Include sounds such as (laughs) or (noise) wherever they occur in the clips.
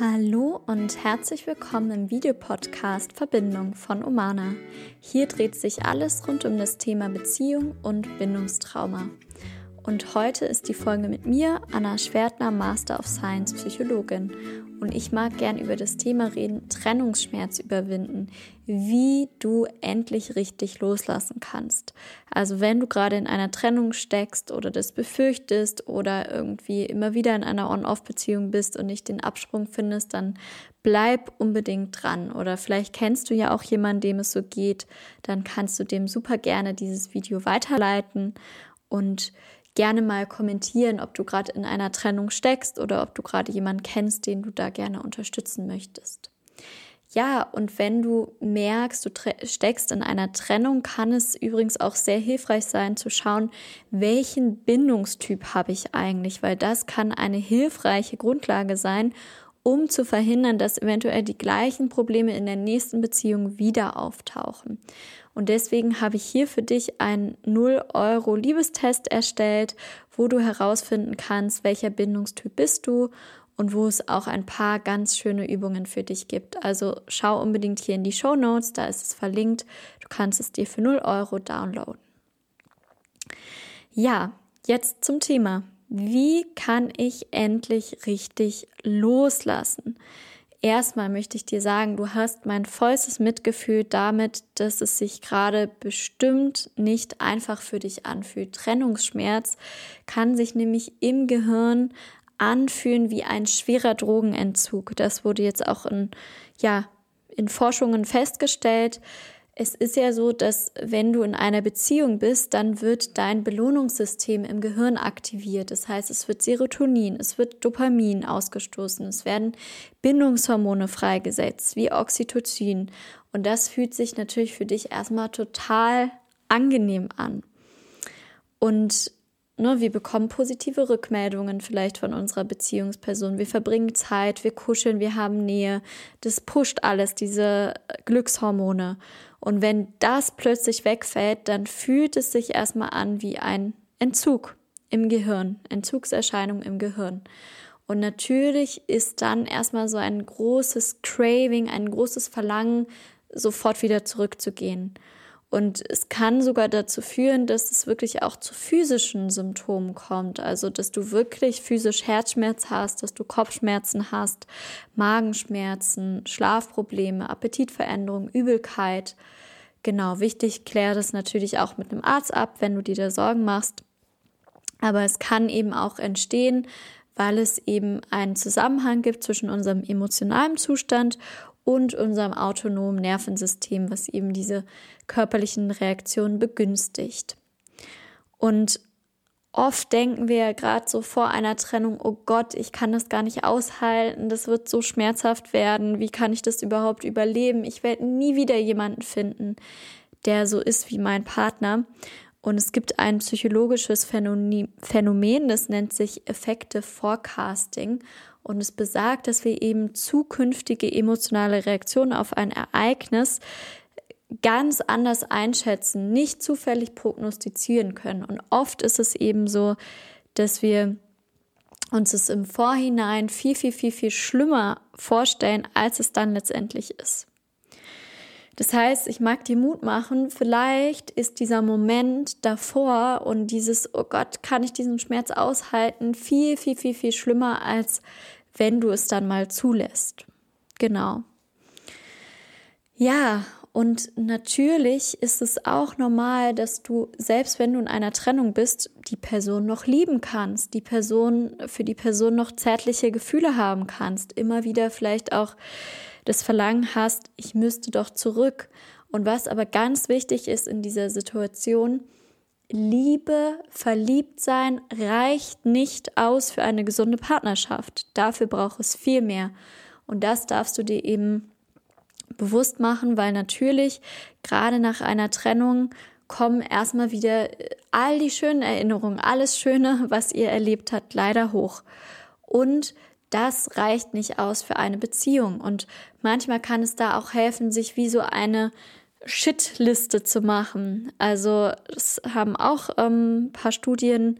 Hallo und herzlich willkommen im Videopodcast Verbindung von Omana. Hier dreht sich alles rund um das Thema Beziehung und Bindungstrauma. Und heute ist die Folge mit mir, Anna Schwertner, Master of Science Psychologin. Und ich mag gern über das Thema reden, Trennungsschmerz überwinden, wie du endlich richtig loslassen kannst. Also wenn du gerade in einer Trennung steckst oder das befürchtest oder irgendwie immer wieder in einer On-Off-Beziehung bist und nicht den Absprung findest, dann bleib unbedingt dran. Oder vielleicht kennst du ja auch jemanden, dem es so geht, dann kannst du dem super gerne dieses Video weiterleiten und gerne mal kommentieren, ob du gerade in einer Trennung steckst oder ob du gerade jemanden kennst, den du da gerne unterstützen möchtest. Ja, und wenn du merkst, du steckst in einer Trennung, kann es übrigens auch sehr hilfreich sein zu schauen, welchen Bindungstyp habe ich eigentlich, weil das kann eine hilfreiche Grundlage sein, um zu verhindern, dass eventuell die gleichen Probleme in der nächsten Beziehung wieder auftauchen. Und deswegen habe ich hier für dich einen 0 Euro Liebestest erstellt, wo du herausfinden kannst, welcher Bindungstyp bist du und wo es auch ein paar ganz schöne Übungen für dich gibt. Also schau unbedingt hier in die Show Notes, da ist es verlinkt. Du kannst es dir für 0 Euro downloaden. Ja, jetzt zum Thema. Wie kann ich endlich richtig loslassen? Erstmal möchte ich dir sagen, du hast mein vollstes Mitgefühl damit, dass es sich gerade bestimmt nicht einfach für dich anfühlt. Trennungsschmerz kann sich nämlich im Gehirn anfühlen wie ein schwerer Drogenentzug. Das wurde jetzt auch in, ja, in Forschungen festgestellt. Es ist ja so, dass wenn du in einer Beziehung bist, dann wird dein Belohnungssystem im Gehirn aktiviert. Das heißt, es wird Serotonin, es wird Dopamin ausgestoßen, es werden Bindungshormone freigesetzt, wie Oxytocin. Und das fühlt sich natürlich für dich erstmal total angenehm an. Und Ne, wir bekommen positive Rückmeldungen vielleicht von unserer Beziehungsperson. Wir verbringen Zeit, wir kuscheln, wir haben Nähe. Das pusht alles, diese Glückshormone. Und wenn das plötzlich wegfällt, dann fühlt es sich erstmal an wie ein Entzug im Gehirn, Entzugserscheinung im Gehirn. Und natürlich ist dann erstmal so ein großes Craving, ein großes Verlangen, sofort wieder zurückzugehen. Und es kann sogar dazu führen, dass es wirklich auch zu physischen Symptomen kommt. Also, dass du wirklich physisch Herzschmerz hast, dass du Kopfschmerzen hast, Magenschmerzen, Schlafprobleme, Appetitveränderung, Übelkeit. Genau, wichtig, klär das natürlich auch mit einem Arzt ab, wenn du dir da Sorgen machst. Aber es kann eben auch entstehen, weil es eben einen Zusammenhang gibt zwischen unserem emotionalen Zustand und unserem autonomen Nervensystem, was eben diese körperlichen Reaktionen begünstigt. Und oft denken wir ja gerade so vor einer Trennung, oh Gott, ich kann das gar nicht aushalten, das wird so schmerzhaft werden, wie kann ich das überhaupt überleben? Ich werde nie wieder jemanden finden, der so ist wie mein Partner. Und es gibt ein psychologisches Phänomen, das nennt sich Effective Forecasting. Und es besagt, dass wir eben zukünftige emotionale Reaktionen auf ein Ereignis ganz anders einschätzen, nicht zufällig prognostizieren können. Und oft ist es eben so, dass wir uns es im Vorhinein viel, viel, viel, viel schlimmer vorstellen, als es dann letztendlich ist. Das heißt, ich mag dir Mut machen, vielleicht ist dieser Moment davor und dieses, oh Gott, kann ich diesen Schmerz aushalten, viel, viel, viel, viel schlimmer, als wenn du es dann mal zulässt. Genau. Ja, und natürlich ist es auch normal, dass du, selbst wenn du in einer Trennung bist, die Person noch lieben kannst, die Person, für die Person noch zärtliche Gefühle haben kannst, immer wieder vielleicht auch das Verlangen hast, ich müsste doch zurück. Und was aber ganz wichtig ist in dieser Situation, Liebe, verliebt sein reicht nicht aus für eine gesunde Partnerschaft. Dafür braucht es viel mehr. Und das darfst du dir eben bewusst machen, weil natürlich gerade nach einer Trennung kommen erstmal wieder all die schönen Erinnerungen, alles Schöne, was ihr erlebt habt, leider hoch. Und das reicht nicht aus für eine Beziehung. Und manchmal kann es da auch helfen, sich wie so eine Shitliste zu machen. Also es haben auch ähm, ein paar Studien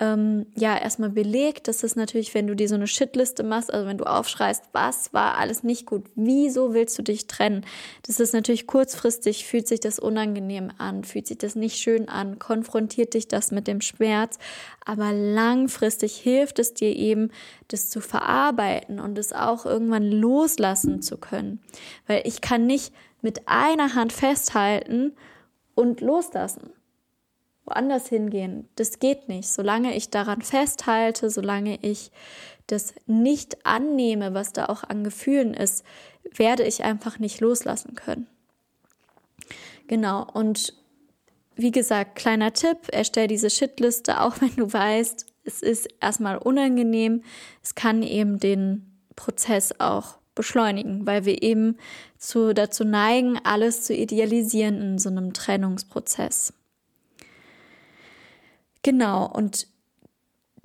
ähm, ja erstmal belegt. Das ist natürlich, wenn du dir so eine Shitliste machst, also wenn du aufschreist, was war alles nicht gut, wieso willst du dich trennen? Das ist natürlich kurzfristig, fühlt sich das unangenehm an, fühlt sich das nicht schön an, konfrontiert dich das mit dem Schmerz, aber langfristig hilft es dir eben, das zu verarbeiten und es auch irgendwann loslassen zu können. Weil ich kann nicht mit einer Hand festhalten und loslassen woanders hingehen. Das geht nicht. Solange ich daran festhalte, solange ich das nicht annehme, was da auch an Gefühlen ist, werde ich einfach nicht loslassen können. Genau. Und wie gesagt, kleiner Tipp, erstell diese Shitliste, auch wenn du weißt, es ist erstmal unangenehm. Es kann eben den Prozess auch beschleunigen, weil wir eben zu, dazu neigen, alles zu idealisieren in so einem Trennungsprozess. Genau, und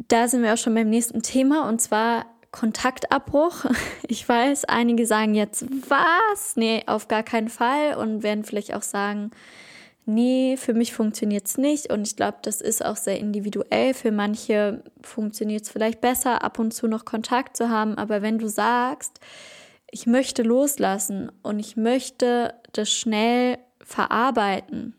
da sind wir auch schon beim nächsten Thema und zwar Kontaktabbruch. (laughs) Ich weiß, einige sagen jetzt, was? Nee, auf gar keinen Fall und werden vielleicht auch sagen, nee, für mich funktioniert es nicht. Und ich glaube, das ist auch sehr individuell. Für manche funktioniert es vielleicht besser, ab und zu noch Kontakt zu haben. Aber wenn du sagst, ich möchte loslassen und ich möchte das schnell verarbeiten,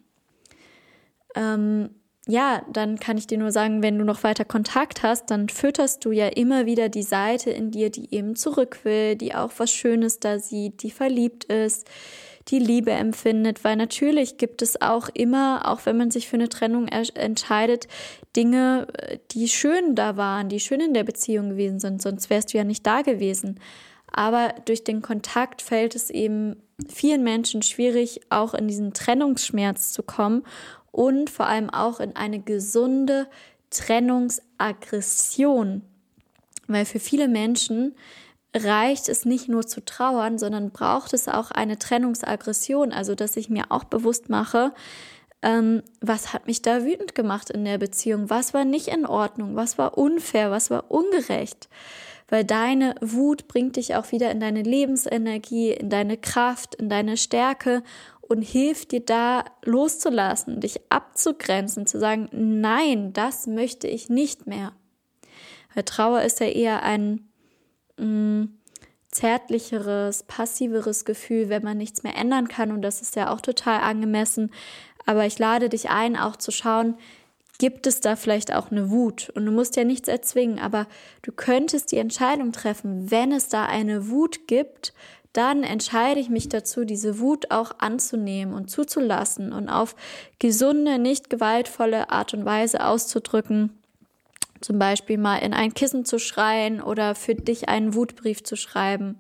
ähm, ja, dann kann ich dir nur sagen, wenn du noch weiter Kontakt hast, dann fütterst du ja immer wieder die Seite in dir, die eben zurück will, die auch was Schönes da sieht, die verliebt ist, die Liebe empfindet, weil natürlich gibt es auch immer, auch wenn man sich für eine Trennung entscheidet, Dinge, die schön da waren, die schön in der Beziehung gewesen sind, sonst wärst du ja nicht da gewesen. Aber durch den Kontakt fällt es eben vielen Menschen schwierig, auch in diesen Trennungsschmerz zu kommen und vor allem auch in eine gesunde Trennungsaggression. Weil für viele Menschen reicht es nicht nur zu trauern, sondern braucht es auch eine Trennungsaggression. Also, dass ich mir auch bewusst mache, ähm, was hat mich da wütend gemacht in der Beziehung? Was war nicht in Ordnung? Was war unfair? Was war ungerecht? Weil deine Wut bringt dich auch wieder in deine Lebensenergie, in deine Kraft, in deine Stärke und hilft dir da loszulassen, dich abzugrenzen, zu sagen, nein, das möchte ich nicht mehr. Weil Trauer ist ja eher ein mh, mm, zärtlicheres, passiveres Gefühl, wenn man nichts mehr ändern kann und das ist ja auch total angemessen. Aber ich lade dich ein, auch zu schauen, gibt es da vielleicht auch eine Wut? Und du musst ja nichts erzwingen, aber du könntest die Entscheidung treffen, wenn es da eine Wut gibt, dann entscheide ich mich dazu, diese Wut auch anzunehmen und zuzulassen und auf gesunde, nicht gewaltvolle Art und Weise auszudrücken. Zum Beispiel mal in ein Kissen zu schreien oder für dich einen Wutbrief zu schreiben.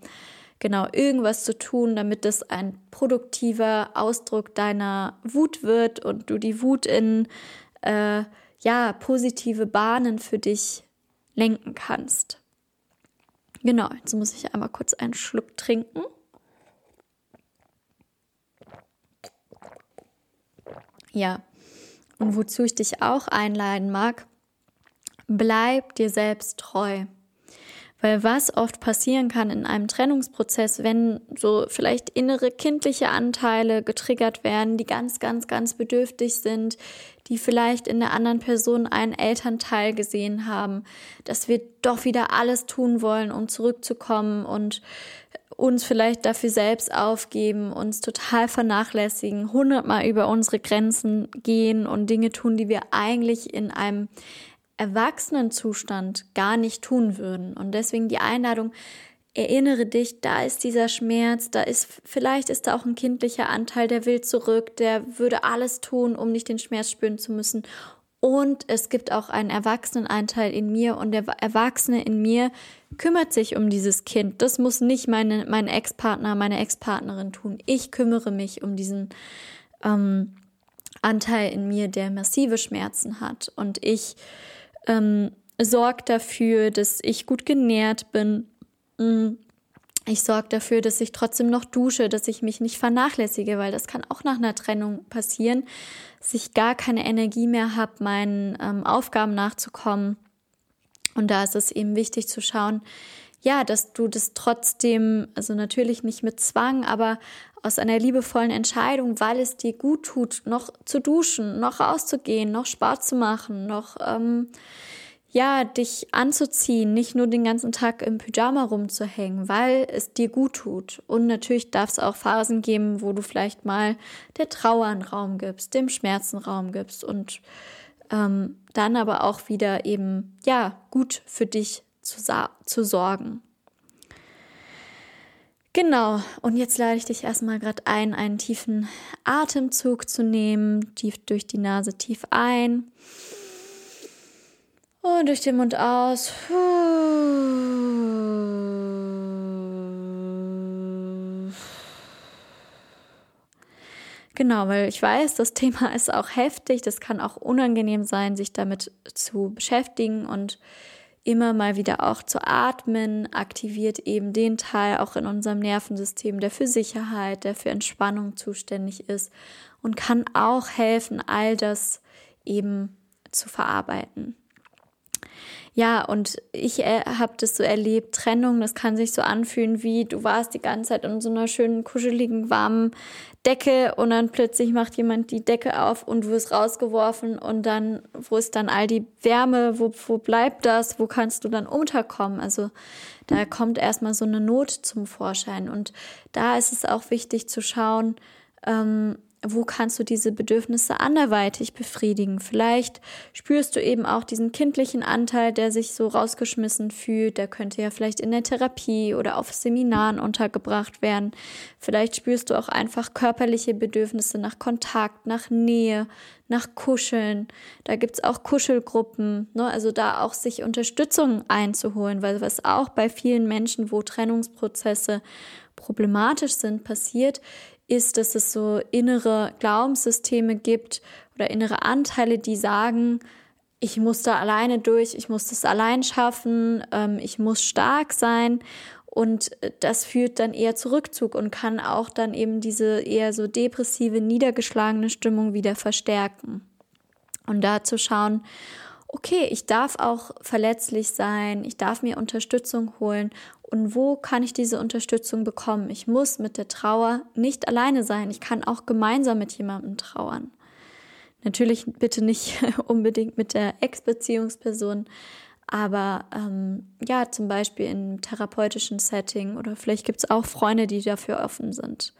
Genau, irgendwas zu tun, damit es ein produktiver Ausdruck deiner Wut wird und du die Wut in äh, ja, positive Bahnen für dich lenken kannst. Genau, jetzt muss ich einmal kurz einen Schluck trinken. Ja, und wozu ich dich auch einladen mag, bleib dir selbst treu. Weil was oft passieren kann in einem Trennungsprozess, wenn so vielleicht innere kindliche Anteile getriggert werden, die ganz, ganz, ganz bedürftig sind, die vielleicht in der anderen Person einen Elternteil gesehen haben, dass wir doch wieder alles tun wollen, um zurückzukommen und uns vielleicht dafür selbst aufgeben, uns total vernachlässigen, hundertmal über unsere Grenzen gehen und Dinge tun, die wir eigentlich in einem Erwachsenenzustand gar nicht tun würden. Und deswegen die Einladung, erinnere dich, da ist dieser Schmerz, da ist, vielleicht ist da auch ein kindlicher Anteil, der will zurück, der würde alles tun, um nicht den Schmerz spüren zu müssen. Und es gibt auch einen Erwachsenenanteil in mir und der Erwachsene in mir kümmert sich um dieses Kind. Das muss nicht meine, mein Ex-Partner, meine Ex-Partnerin tun. Ich kümmere mich um diesen ähm, Anteil in mir, der massive Schmerzen hat. Und ich ähm, sorge dafür, dass ich gut genährt bin. Mm. Ich sorge dafür, dass ich trotzdem noch dusche, dass ich mich nicht vernachlässige, weil das kann auch nach einer Trennung passieren, dass ich gar keine Energie mehr habe, meinen ähm, Aufgaben nachzukommen. Und da ist es eben wichtig zu schauen, ja, dass du das trotzdem, also natürlich nicht mit Zwang, aber aus einer liebevollen Entscheidung, weil es dir gut tut, noch zu duschen, noch rauszugehen, noch Sport zu machen, noch ähm, ja, dich anzuziehen, nicht nur den ganzen Tag im Pyjama rumzuhängen, weil es dir gut tut. Und natürlich darf es auch Phasen geben, wo du vielleicht mal der Trauer einen Raum gibst, dem Schmerzen Raum gibst und ähm, dann aber auch wieder eben, ja, gut für dich zu, zu sorgen. Genau, und jetzt lade ich dich erstmal gerade ein, einen tiefen Atemzug zu nehmen, tief durch die Nase tief ein und durch den Mund aus. Genau, weil ich weiß, das Thema (laughs) ist auch heftig, das kann auch unangenehm sein, sich damit zu beschäftigen und immer mal wieder auch zu atmen, aktiviert eben den Teil auch in unserem Nervensystem, der für Sicherheit, der für Entspannung zuständig ist und kann auch helfen, all das eben zu verarbeiten. Ja, und ich äh, habe das so erlebt, Trennung, das kann sich so anfühlen wie du warst die ganze Zeit in so einer schönen, kuscheligen, warmen Decke und dann plötzlich macht jemand die Decke auf und du wirst rausgeworfen und dann, wo ist dann all die Wärme, wo, wo bleibt das, wo kannst du dann unterkommen? Also da kommt erstmal so eine Not zum Vorschein und da ist es auch wichtig zu schauen, ähm, wo kannst du diese Bedürfnisse anderweitig befriedigen? Vielleicht spürst du eben auch diesen kindlichen Anteil, der sich so rausgeschmissen fühlt. Der könnte ja vielleicht in der Therapie oder auf Seminaren untergebracht werden. Vielleicht spürst du auch einfach körperliche Bedürfnisse nach Kontakt, nach Nähe, nach Kuscheln. Da gibt's auch Kuschelgruppen. Ne? Also da auch sich Unterstützung einzuholen, weil was auch bei vielen Menschen, wo Trennungsprozesse problematisch sind, passiert, ist, dass es so innere Glaubenssysteme gibt oder innere Anteile, die sagen, ich muss da alleine durch, ich muss das allein schaffen, ähm, ich muss stark sein. Und das führt dann eher zu Rückzug und kann auch dann eben diese eher so depressive, niedergeschlagene Stimmung wieder verstärken. Und da zu schauen, okay, ich darf auch verletzlich sein, ich darf mir Unterstützung holen und wo kann ich diese Unterstützung bekommen? Ich muss mit der Trauer nicht alleine sein, ich kann auch gemeinsam mit jemandem trauern. Natürlich bitte nicht (laughs) unbedingt mit der Ex-Beziehungsperson, aber ähm, ja, zum Beispiel im therapeutischen Setting oder vielleicht gibt es auch Freunde, die dafür offen sind.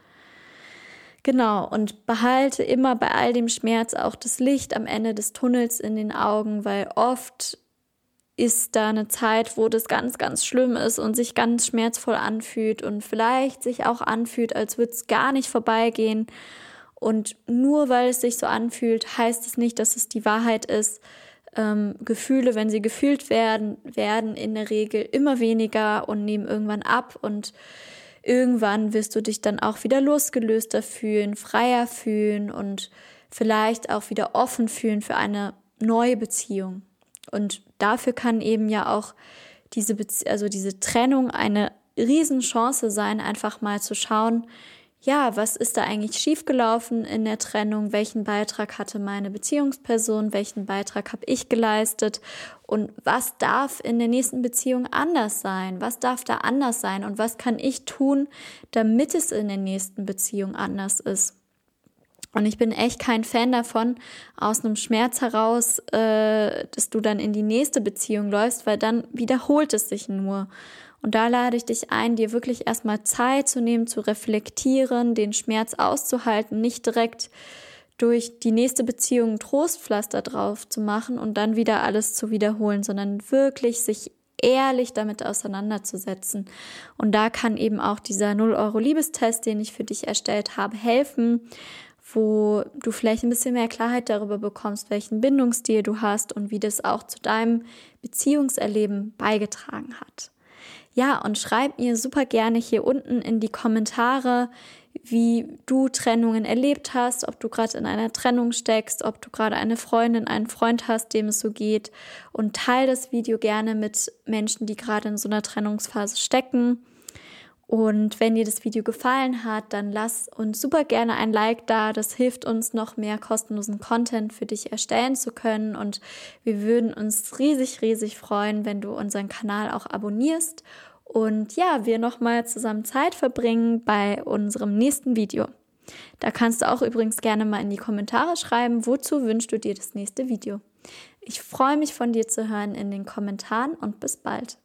Genau, und behalte immer bei all dem Schmerz auch das Licht am Ende des Tunnels in den Augen, weil oft ist da eine Zeit, wo das ganz, ganz schlimm ist und sich ganz schmerzvoll anfühlt und vielleicht sich auch anfühlt, als würde es gar nicht vorbeigehen. Und nur weil es sich so anfühlt, heißt es nicht, dass es die Wahrheit ist. Ähm, Gefühle, wenn sie gefühlt werden, werden in der Regel immer weniger und nehmen irgendwann ab und irgendwann wirst du dich dann auch wieder losgelöster fühlen, freier fühlen und vielleicht auch wieder offen fühlen für eine neue Beziehung. Und dafür kann eben ja auch diese, Bezie also diese Trennung eine Riesenchance sein, einfach mal zu schauen, ja, was ist da eigentlich schiefgelaufen in der Trennung? Welchen Beitrag hatte meine Beziehungsperson? Welchen Beitrag habe ich geleistet? Und was darf in der nächsten Beziehung anders sein? Was darf da anders sein? Und was kann ich tun, damit es in der nächsten Beziehung anders ist? Und ich bin echt kein Fan davon, aus einem Schmerz heraus, äh, dass du dann in die nächste Beziehung läufst, weil dann wiederholt es sich nur. Und da lade ich dich ein, dir wirklich erstmal Zeit zu nehmen, zu reflektieren, den Schmerz auszuhalten, nicht direkt durch die nächste Beziehung Trostpflaster drauf zu machen und dann wieder alles zu wiederholen, sondern wirklich sich ehrlich damit auseinanderzusetzen. Und da kann eben auch dieser 0 Euro Liebestest, den ich für dich erstellt habe, helfen, wo du vielleicht ein bisschen mehr Klarheit darüber bekommst, welchen Bindungsstil du hast und wie das auch zu deinem Beziehungserleben beigetragen hat. Ja, und schreib mir super gerne hier unten in die Kommentare, wie du Trennungen erlebt hast, ob du gerade in einer Trennung steckst, ob du gerade eine Freundin, einen Freund hast, dem es so geht. Und teile das Video gerne mit Menschen, die gerade in so einer Trennungsphase stecken. Und wenn dir das Video gefallen hat, dann lass uns super gerne ein Like da. Das hilft uns noch mehr kostenlosen Content für dich erstellen zu können. Und wir würden uns riesig, riesig freuen, wenn du unseren Kanal auch abonnierst. Und ja, wir nochmal zusammen Zeit verbringen bei unserem nächsten Video. Da kannst du auch übrigens gerne mal in die Kommentare schreiben, wozu wünschst du dir das nächste Video. Ich freue mich von dir zu hören in den Kommentaren und bis bald.